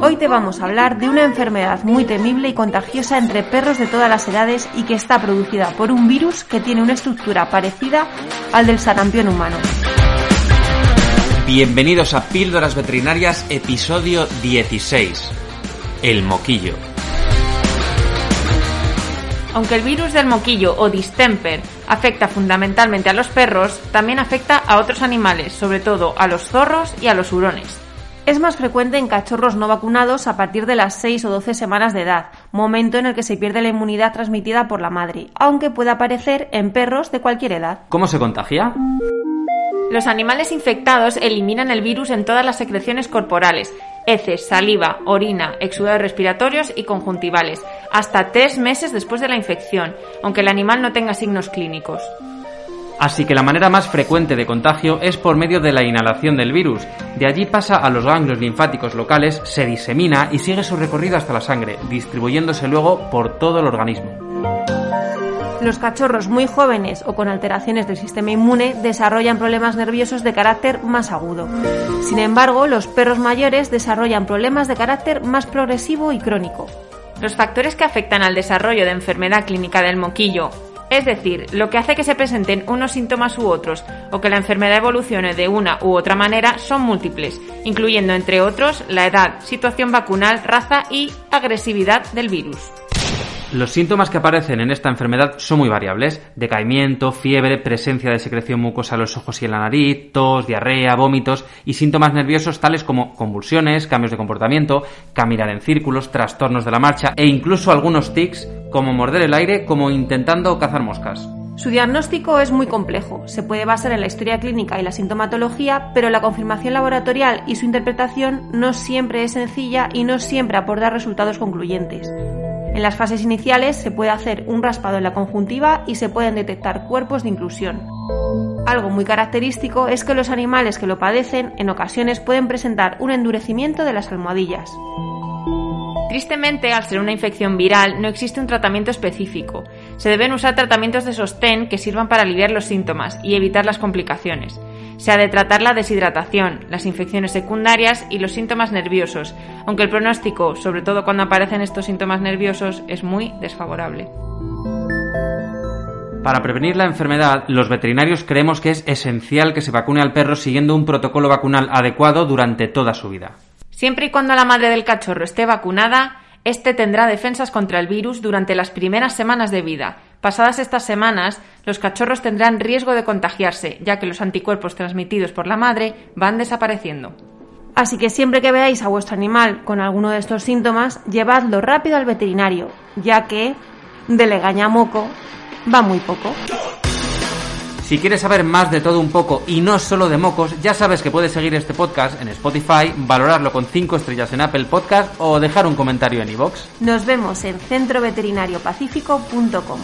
Hoy te vamos a hablar de una enfermedad muy temible y contagiosa entre perros de todas las edades y que está producida por un virus que tiene una estructura parecida al del sarampión humano. Bienvenidos a Píldoras Veterinarias, episodio 16. El moquillo. Aunque el virus del moquillo o distemper afecta fundamentalmente a los perros, también afecta a otros animales, sobre todo a los zorros y a los hurones. Es más frecuente en cachorros no vacunados a partir de las 6 o 12 semanas de edad, momento en el que se pierde la inmunidad transmitida por la madre, aunque puede aparecer en perros de cualquier edad. ¿Cómo se contagia? Los animales infectados eliminan el virus en todas las secreciones corporales, heces, saliva, orina, exudados respiratorios y conjuntivales, hasta tres meses después de la infección, aunque el animal no tenga signos clínicos. Así que la manera más frecuente de contagio es por medio de la inhalación del virus. De allí pasa a los ganglios linfáticos locales, se disemina y sigue su recorrido hasta la sangre, distribuyéndose luego por todo el organismo. Los cachorros muy jóvenes o con alteraciones del sistema inmune desarrollan problemas nerviosos de carácter más agudo. Sin embargo, los perros mayores desarrollan problemas de carácter más progresivo y crónico. Los factores que afectan al desarrollo de enfermedad clínica del moquillo, es decir, lo que hace que se presenten unos síntomas u otros o que la enfermedad evolucione de una u otra manera son múltiples, incluyendo entre otros la edad, situación vacunal, raza y agresividad del virus. Los síntomas que aparecen en esta enfermedad son muy variables. Decaimiento, fiebre, presencia de secreción mucosa en los ojos y en la nariz, tos, diarrea, vómitos y síntomas nerviosos tales como convulsiones, cambios de comportamiento, caminar en círculos, trastornos de la marcha e incluso algunos tics como morder el aire como intentando cazar moscas. Su diagnóstico es muy complejo, se puede basar en la historia clínica y la sintomatología, pero la confirmación laboratorial y su interpretación no siempre es sencilla y no siempre aporta resultados concluyentes. En las fases iniciales se puede hacer un raspado en la conjuntiva y se pueden detectar cuerpos de inclusión. Algo muy característico es que los animales que lo padecen en ocasiones pueden presentar un endurecimiento de las almohadillas. Tristemente, al ser una infección viral, no existe un tratamiento específico. Se deben usar tratamientos de sostén que sirvan para aliviar los síntomas y evitar las complicaciones. Se ha de tratar la deshidratación, las infecciones secundarias y los síntomas nerviosos, aunque el pronóstico, sobre todo cuando aparecen estos síntomas nerviosos, es muy desfavorable. Para prevenir la enfermedad, los veterinarios creemos que es esencial que se vacune al perro siguiendo un protocolo vacunal adecuado durante toda su vida. Siempre y cuando la madre del cachorro esté vacunada, éste tendrá defensas contra el virus durante las primeras semanas de vida. Pasadas estas semanas, los cachorros tendrán riesgo de contagiarse, ya que los anticuerpos transmitidos por la madre van desapareciendo. Así que siempre que veáis a vuestro animal con alguno de estos síntomas, llevadlo rápido al veterinario, ya que de legaña moco va muy poco. Si quieres saber más de todo un poco y no solo de mocos, ya sabes que puedes seguir este podcast en Spotify, valorarlo con 5 estrellas en Apple Podcast o dejar un comentario en iVoox. Nos vemos en centroveterinariopacífico.com.